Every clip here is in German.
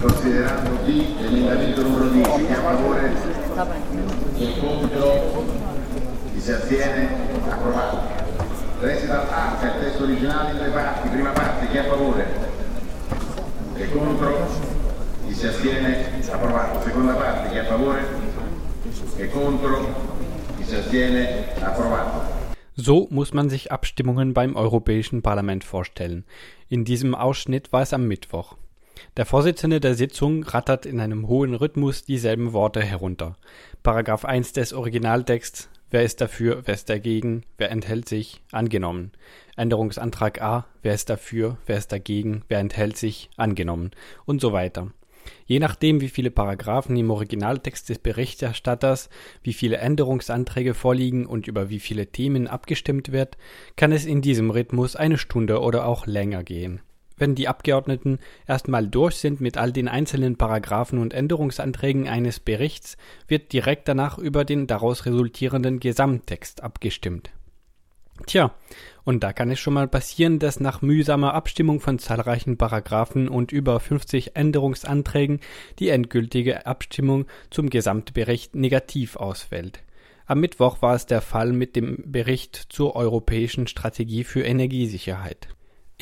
Considerando D l'emendamento numero 10, chi è a favore? Chi è contro? Chi si astiene? Approvato. Recital è il testo originale in tre parti. Prima parte, chi è a favore? Chi è contro? Chi si astiene? Approvato. Seconda parte, chi è a favore? Chi è contro? Chi si astiene? Approvato. So muss man sich Abstimmungen beim Europäischen Parlament vorstellen. In diesem Ausschnitt war es am Mittwoch. Der Vorsitzende der Sitzung rattert in einem hohen Rhythmus dieselben Worte herunter. Paragraph 1 des Originaltexts Wer ist dafür, wer ist dagegen, wer enthält sich, angenommen. Änderungsantrag A, wer ist dafür, wer ist dagegen, wer enthält sich, angenommen und so weiter. Je nachdem, wie viele Paragraphen im Originaltext des Berichterstatters, wie viele Änderungsanträge vorliegen und über wie viele Themen abgestimmt wird, kann es in diesem Rhythmus eine Stunde oder auch länger gehen. Wenn die Abgeordneten erstmal durch sind mit all den einzelnen Paragraphen und Änderungsanträgen eines Berichts, wird direkt danach über den daraus resultierenden Gesamttext abgestimmt. Tja, und da kann es schon mal passieren, dass nach mühsamer Abstimmung von zahlreichen Paragraphen und über 50 Änderungsanträgen die endgültige Abstimmung zum Gesamtbericht negativ ausfällt. Am Mittwoch war es der Fall mit dem Bericht zur europäischen Strategie für Energiesicherheit.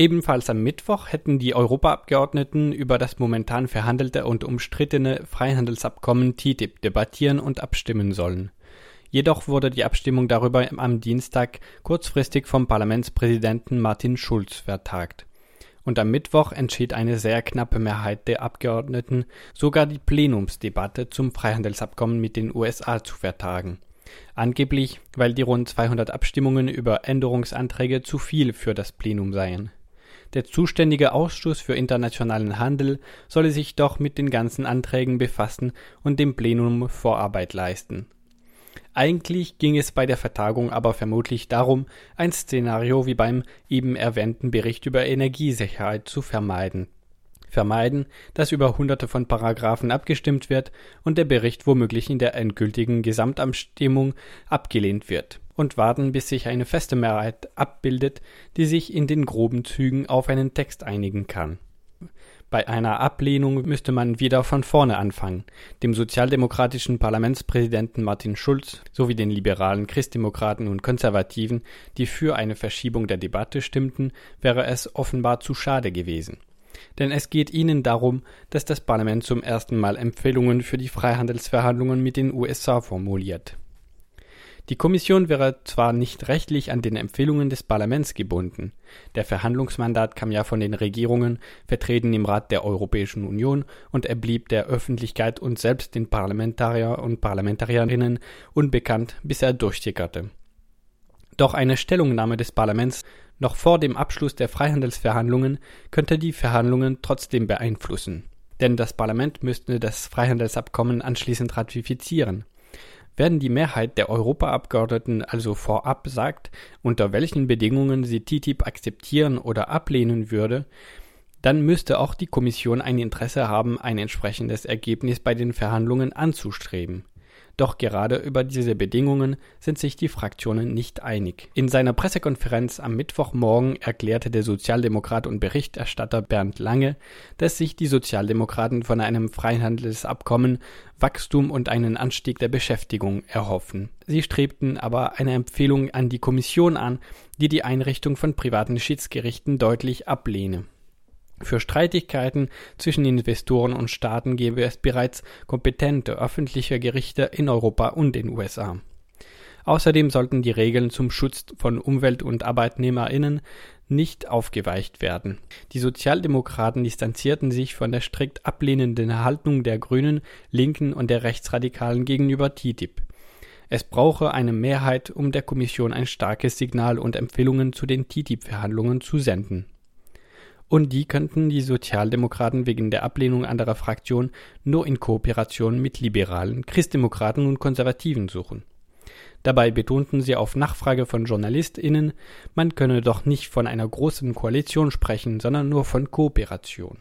Ebenfalls am Mittwoch hätten die Europaabgeordneten über das momentan verhandelte und umstrittene Freihandelsabkommen TTIP debattieren und abstimmen sollen. Jedoch wurde die Abstimmung darüber am Dienstag kurzfristig vom Parlamentspräsidenten Martin Schulz vertagt. Und am Mittwoch entschied eine sehr knappe Mehrheit der Abgeordneten, sogar die Plenumsdebatte zum Freihandelsabkommen mit den USA zu vertagen. Angeblich, weil die rund 200 Abstimmungen über Änderungsanträge zu viel für das Plenum seien. Der zuständige Ausschuss für internationalen Handel solle sich doch mit den ganzen Anträgen befassen und dem Plenum Vorarbeit leisten. Eigentlich ging es bei der Vertagung aber vermutlich darum, ein Szenario wie beim eben erwähnten Bericht über Energiesicherheit zu vermeiden. Vermeiden, dass über hunderte von Paragraphen abgestimmt wird und der Bericht womöglich in der endgültigen Gesamtabstimmung abgelehnt wird. Und warten, bis sich eine feste Mehrheit abbildet, die sich in den groben Zügen auf einen Text einigen kann. Bei einer Ablehnung müsste man wieder von vorne anfangen. Dem sozialdemokratischen Parlamentspräsidenten Martin Schulz sowie den liberalen Christdemokraten und Konservativen, die für eine Verschiebung der Debatte stimmten, wäre es offenbar zu schade gewesen. Denn es geht ihnen darum, dass das Parlament zum ersten Mal Empfehlungen für die Freihandelsverhandlungen mit den USA formuliert. Die Kommission wäre zwar nicht rechtlich an den Empfehlungen des Parlaments gebunden, der Verhandlungsmandat kam ja von den Regierungen, vertreten im Rat der Europäischen Union, und er blieb der Öffentlichkeit und selbst den Parlamentarier und Parlamentarierinnen unbekannt, bis er durchsickerte. Doch eine Stellungnahme des Parlaments noch vor dem Abschluss der Freihandelsverhandlungen könnte die Verhandlungen trotzdem beeinflussen. Denn das Parlament müsste das Freihandelsabkommen anschließend ratifizieren. Werden die Mehrheit der Europaabgeordneten also vorab sagt, unter welchen Bedingungen sie TTIP akzeptieren oder ablehnen würde, dann müsste auch die Kommission ein Interesse haben, ein entsprechendes Ergebnis bei den Verhandlungen anzustreben. Doch gerade über diese Bedingungen sind sich die Fraktionen nicht einig. In seiner Pressekonferenz am Mittwochmorgen erklärte der Sozialdemokrat und Berichterstatter Bernd Lange, dass sich die Sozialdemokraten von einem Freihandelsabkommen Wachstum und einen Anstieg der Beschäftigung erhoffen. Sie strebten aber eine Empfehlung an die Kommission an, die die Einrichtung von privaten Schiedsgerichten deutlich ablehne. Für Streitigkeiten zwischen Investoren und Staaten gäbe es bereits kompetente öffentliche Gerichte in Europa und den USA. Außerdem sollten die Regeln zum Schutz von Umwelt und Arbeitnehmerinnen nicht aufgeweicht werden. Die Sozialdemokraten distanzierten sich von der strikt ablehnenden Haltung der Grünen, Linken und der Rechtsradikalen gegenüber TTIP. Es brauche eine Mehrheit, um der Kommission ein starkes Signal und Empfehlungen zu den TTIP-Verhandlungen zu senden und die könnten die Sozialdemokraten wegen der Ablehnung anderer Fraktionen nur in Kooperation mit Liberalen, Christdemokraten und Konservativen suchen. Dabei betonten sie auf Nachfrage von JournalistInnen, man könne doch nicht von einer großen Koalition sprechen, sondern nur von Kooperation.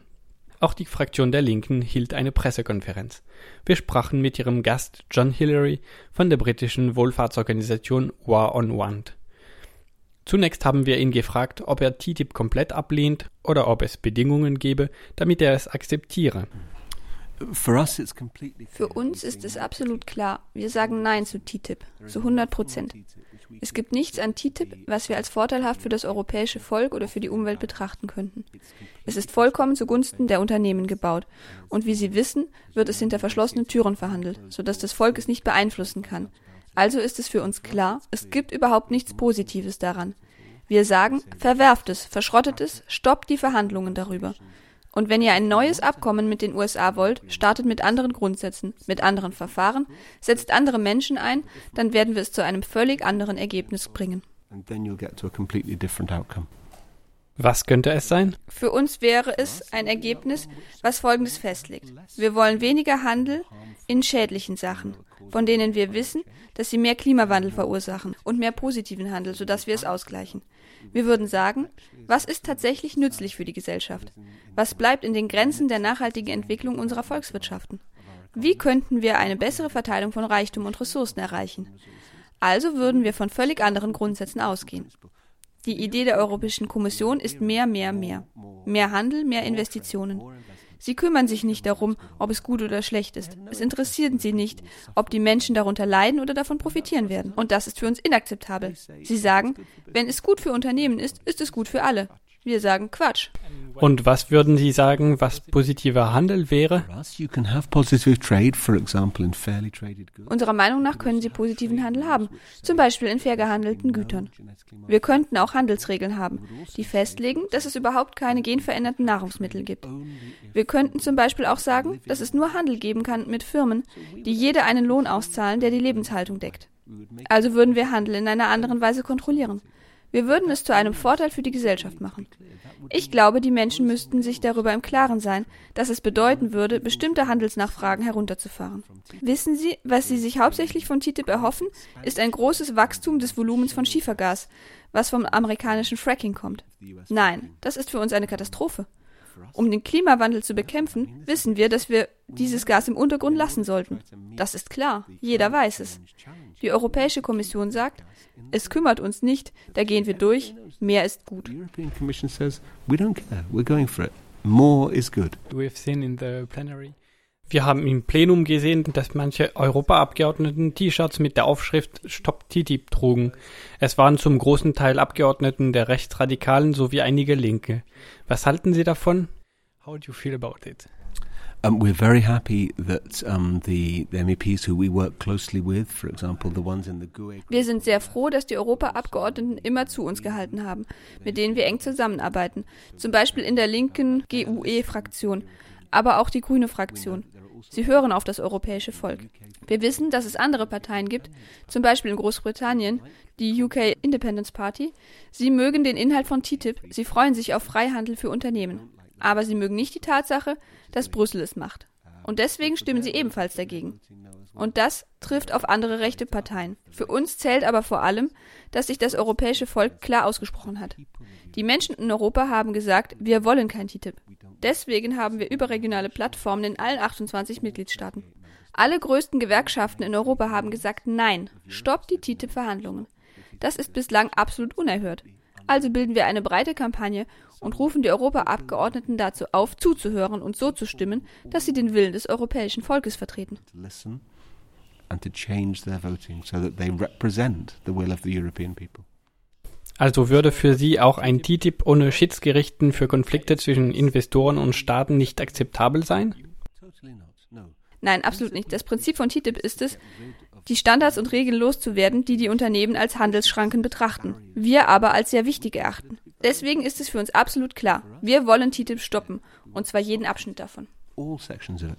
Auch die Fraktion der Linken hielt eine Pressekonferenz. Wir sprachen mit ihrem Gast John Hillary von der britischen Wohlfahrtsorganisation War on Want. Zunächst haben wir ihn gefragt, ob er TTIP komplett ablehnt oder ob es Bedingungen gäbe, damit er es akzeptiere. Für uns ist es absolut klar. Wir sagen Nein zu TTIP, zu 100 Prozent. Es gibt nichts an TTIP, was wir als vorteilhaft für das europäische Volk oder für die Umwelt betrachten könnten. Es ist vollkommen zugunsten der Unternehmen gebaut. Und wie Sie wissen, wird es hinter verschlossenen Türen verhandelt, sodass das Volk es nicht beeinflussen kann. Also ist es für uns klar, es gibt überhaupt nichts Positives daran. Wir sagen, verwerft es, verschrottet es, stoppt die Verhandlungen darüber. Und wenn ihr ein neues Abkommen mit den USA wollt, startet mit anderen Grundsätzen, mit anderen Verfahren, setzt andere Menschen ein, dann werden wir es zu einem völlig anderen Ergebnis bringen. Was könnte es sein? Für uns wäre es ein Ergebnis, was Folgendes festlegt. Wir wollen weniger Handel in schädlichen Sachen, von denen wir wissen, dass sie mehr Klimawandel verursachen und mehr positiven Handel, sodass wir es ausgleichen. Wir würden sagen, was ist tatsächlich nützlich für die Gesellschaft? Was bleibt in den Grenzen der nachhaltigen Entwicklung unserer Volkswirtschaften? Wie könnten wir eine bessere Verteilung von Reichtum und Ressourcen erreichen? Also würden wir von völlig anderen Grundsätzen ausgehen. Die Idee der Europäischen Kommission ist mehr, mehr, mehr. Mehr Handel, mehr Investitionen. Sie kümmern sich nicht darum, ob es gut oder schlecht ist. Es interessiert sie nicht, ob die Menschen darunter leiden oder davon profitieren werden. Und das ist für uns inakzeptabel. Sie sagen, wenn es gut für Unternehmen ist, ist es gut für alle. Wir sagen Quatsch. Und was würden Sie sagen, was positiver Handel wäre? Unserer Meinung nach können Sie positiven Handel haben, zum Beispiel in fair gehandelten Gütern. Wir könnten auch Handelsregeln haben, die festlegen, dass es überhaupt keine genveränderten Nahrungsmittel gibt. Wir könnten zum Beispiel auch sagen, dass es nur Handel geben kann mit Firmen, die jede einen Lohn auszahlen, der die Lebenshaltung deckt. Also würden wir Handel in einer anderen Weise kontrollieren. Wir würden es zu einem Vorteil für die Gesellschaft machen. Ich glaube, die Menschen müssten sich darüber im Klaren sein, dass es bedeuten würde, bestimmte Handelsnachfragen herunterzufahren. Wissen Sie, was Sie sich hauptsächlich von TTIP erhoffen, ist ein großes Wachstum des Volumens von Schiefergas, was vom amerikanischen Fracking kommt. Nein, das ist für uns eine Katastrophe. Um den Klimawandel zu bekämpfen, wissen wir, dass wir dieses Gas im Untergrund lassen sollten. Das ist klar. Jeder weiß es. Die Europäische Kommission sagt, es kümmert uns nicht, da gehen wir durch, mehr ist gut. Wir haben im Plenum gesehen, dass manche Europaabgeordneten T-Shirts mit der Aufschrift Stop TTIP trugen. Es waren zum großen Teil Abgeordneten der Rechtsradikalen sowie einige Linke. Was halten Sie davon? How do you feel about it? Um, we're very happy that um, the, the MEPs who we work closely with, for example, the ones in the GUE. Wir sind sehr froh, dass die Europaabgeordneten immer zu uns gehalten haben, mit denen wir eng zusammenarbeiten. Zum Beispiel in der linken GUE-Fraktion, aber auch die grüne Fraktion. Sie hören auf das europäische Volk. Wir wissen, dass es andere Parteien gibt, zum Beispiel in Großbritannien, die UK Independence Party. Sie mögen den Inhalt von TTIP, sie freuen sich auf Freihandel für Unternehmen. Aber sie mögen nicht die Tatsache, dass Brüssel es macht. Und deswegen stimmen sie ebenfalls dagegen. Und das trifft auf andere rechte Parteien. Für uns zählt aber vor allem, dass sich das europäische Volk klar ausgesprochen hat. Die Menschen in Europa haben gesagt, wir wollen kein TTIP. Deswegen haben wir überregionale Plattformen in allen 28 Mitgliedstaaten. Alle größten Gewerkschaften in Europa haben gesagt, nein, stoppt die TTIP-Verhandlungen. Das ist bislang absolut unerhört. Also bilden wir eine breite Kampagne und rufen die Europaabgeordneten dazu auf, zuzuhören und so zu stimmen, dass sie den Willen des europäischen Volkes vertreten. Also würde für Sie auch ein TTIP ohne Schiedsgerichten für Konflikte zwischen Investoren und Staaten nicht akzeptabel sein? Nein, absolut nicht. Das Prinzip von TTIP ist es, die Standards und Regeln loszuwerden, die die Unternehmen als Handelsschranken betrachten, wir aber als sehr wichtig erachten. Deswegen ist es für uns absolut klar, wir wollen TTIP stoppen, und zwar jeden Abschnitt davon. All sections of it.